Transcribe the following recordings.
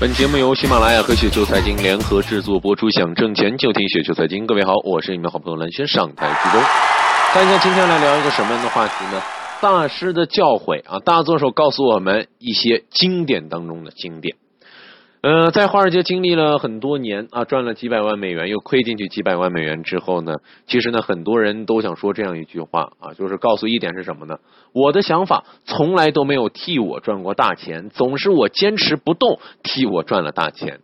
本节目由喜马拉雅和雪球财经联合制作播出，想挣钱就听雪球财经。各位好，我是你们好朋友蓝轩，上台鞠躬。大家今天来聊一个什么样的话题呢？大师的教诲啊，大作手告诉我们一些经典当中的经典。呃，在华尔街经历了很多年啊，赚了几百万美元，又亏进去几百万美元之后呢，其实呢，很多人都想说这样一句话啊，就是告诉一点是什么呢？我的想法从来都没有替我赚过大钱，总是我坚持不动替我赚了大钱。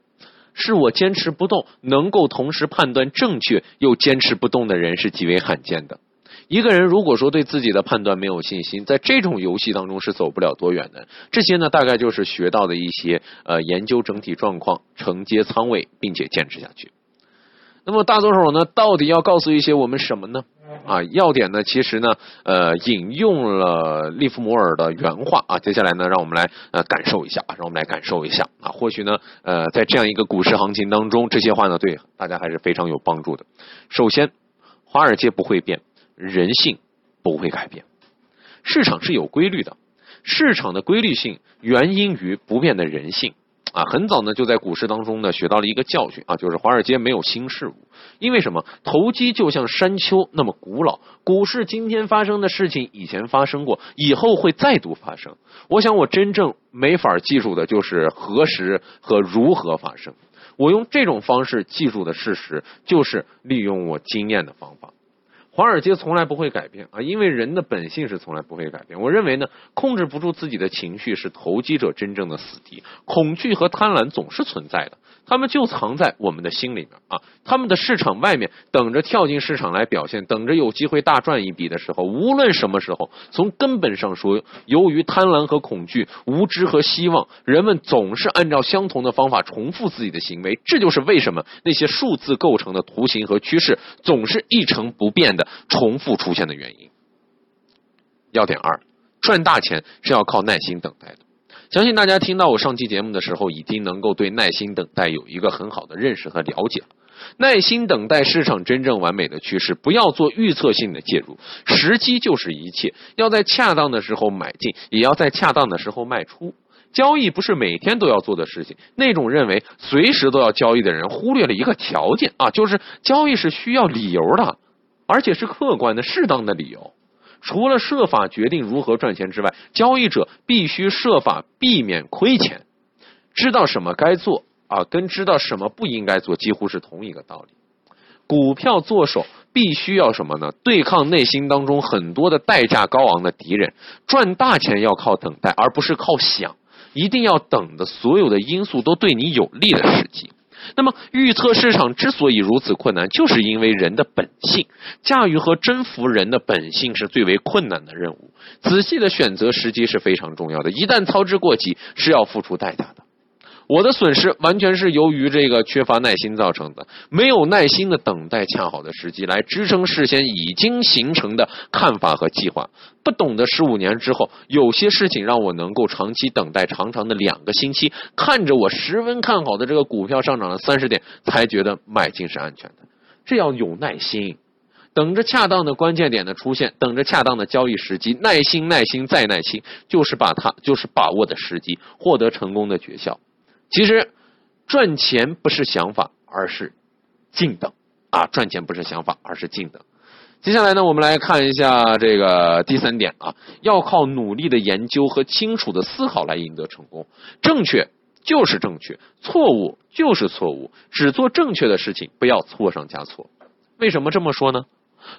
是我坚持不动，能够同时判断正确又坚持不动的人是极为罕见的。一个人如果说对自己的判断没有信心，在这种游戏当中是走不了多远的。这些呢，大概就是学到的一些呃研究整体状况、承接仓位，并且坚持下去。那么大多手呢，到底要告诉一些我们什么呢？啊，要点呢，其实呢，呃，引用了利弗摩尔的原话啊。接下来呢，让我们来呃感受一下，让我们来感受一下啊。或许呢，呃，在这样一个股市行情当中，这些话呢，对大家还是非常有帮助的。首先，华尔街不会变。人性不会改变，市场是有规律的，市场的规律性原因于不变的人性啊。很早呢就在股市当中呢学到了一个教训啊，就是华尔街没有新事物，因为什么？投机就像山丘那么古老，股市今天发生的事情以前发生过，以后会再度发生。我想我真正没法记住的就是何时和如何发生，我用这种方式记住的事实，就是利用我经验的方法。华尔街从来不会改变啊，因为人的本性是从来不会改变。我认为呢，控制不住自己的情绪是投机者真正的死敌，恐惧和贪婪总是存在的。他们就藏在我们的心里面啊！他们的市场外面等着跳进市场来表现，等着有机会大赚一笔的时候，无论什么时候，从根本上说，由于贪婪和恐惧、无知和希望，人们总是按照相同的方法重复自己的行为。这就是为什么那些数字构成的图形和趋势总是一成不变的重复出现的原因。要点二：赚大钱是要靠耐心等待的。相信大家听到我上期节目的时候，已经能够对耐心等待有一个很好的认识和了解了。耐心等待市场真正完美的趋势，不要做预测性的介入。时机就是一切，要在恰当的时候买进，也要在恰当的时候卖出。交易不是每天都要做的事情。那种认为随时都要交易的人，忽略了一个条件啊，就是交易是需要理由的，而且是客观的、适当的理由。除了设法决定如何赚钱之外，交易者必须设法避免亏钱。知道什么该做啊，跟知道什么不应该做几乎是同一个道理。股票做手必须要什么呢？对抗内心当中很多的代价高昂的敌人。赚大钱要靠等待，而不是靠想。一定要等的所有的因素都对你有利的时机。那么预测市场之所以如此困难，就是因为人的本性驾驭和征服人的本性是最为困难的任务。仔细的选择时机是非常重要的，一旦操之过急，是要付出代价的。我的损失完全是由于这个缺乏耐心造成的，没有耐心的等待恰好的时机来支撑事先已经形成的看法和计划。不懂得十五年之后，有些事情让我能够长期等待长长的两个星期，看着我十分看好的这个股票上涨了三十点，才觉得买进是安全的。这要有耐心，等着恰当的关键点的出现，等着恰当的交易时机，耐心、耐心再耐心，就是把它就是把握的时机，获得成功的诀窍。其实，赚钱不是想法，而是静等啊！赚钱不是想法，而是静等。接下来呢，我们来看一下这个第三点啊，要靠努力的研究和清楚的思考来赢得成功。正确就是正确，错误就是错误，只做正确的事情，不要错上加错。为什么这么说呢？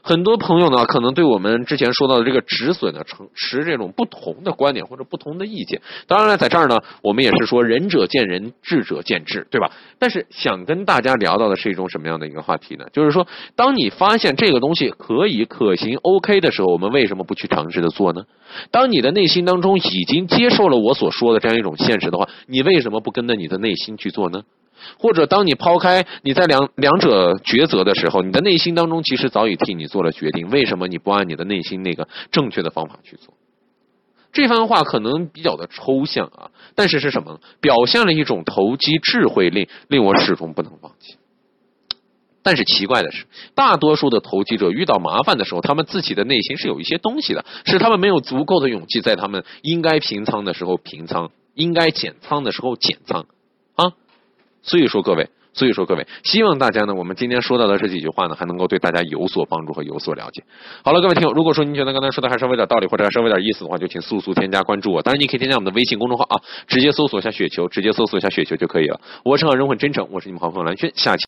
很多朋友呢，可能对我们之前说到的这个止损呢，持持这种不同的观点或者不同的意见。当然了，在这儿呢，我们也是说仁者见仁，智者见智，对吧？但是想跟大家聊到的是一种什么样的一个话题呢？就是说，当你发现这个东西可以可行、OK 的时候，我们为什么不去尝试的做呢？当你的内心当中已经接受了我所说的这样一种现实的话，你为什么不跟着你的内心去做呢？或者，当你抛开你在两两者抉择的时候，你的内心当中其实早已替你做了决定。为什么你不按你的内心那个正确的方法去做？这番话可能比较的抽象啊，但是是什么？表现了一种投机智慧，令令我始终不能忘记。但是奇怪的是，大多数的投机者遇到麻烦的时候，他们自己的内心是有一些东西的，是他们没有足够的勇气，在他们应该平仓的时候平仓，应该减仓的时候减仓。所以说各位，所以说各位，希望大家呢，我们今天说到的这几句话呢，还能够对大家有所帮助和有所了解。好了，各位听友，如果说您觉得刚才说的还稍微有点道理，或者还稍微有点意思的话，就请速速添加关注我。当然，你可以添加我们的微信公众号啊，直接搜索一下雪球，直接搜索一下雪球就可以了。我是好人很真诚，我是你们好朋友蓝轩，下期。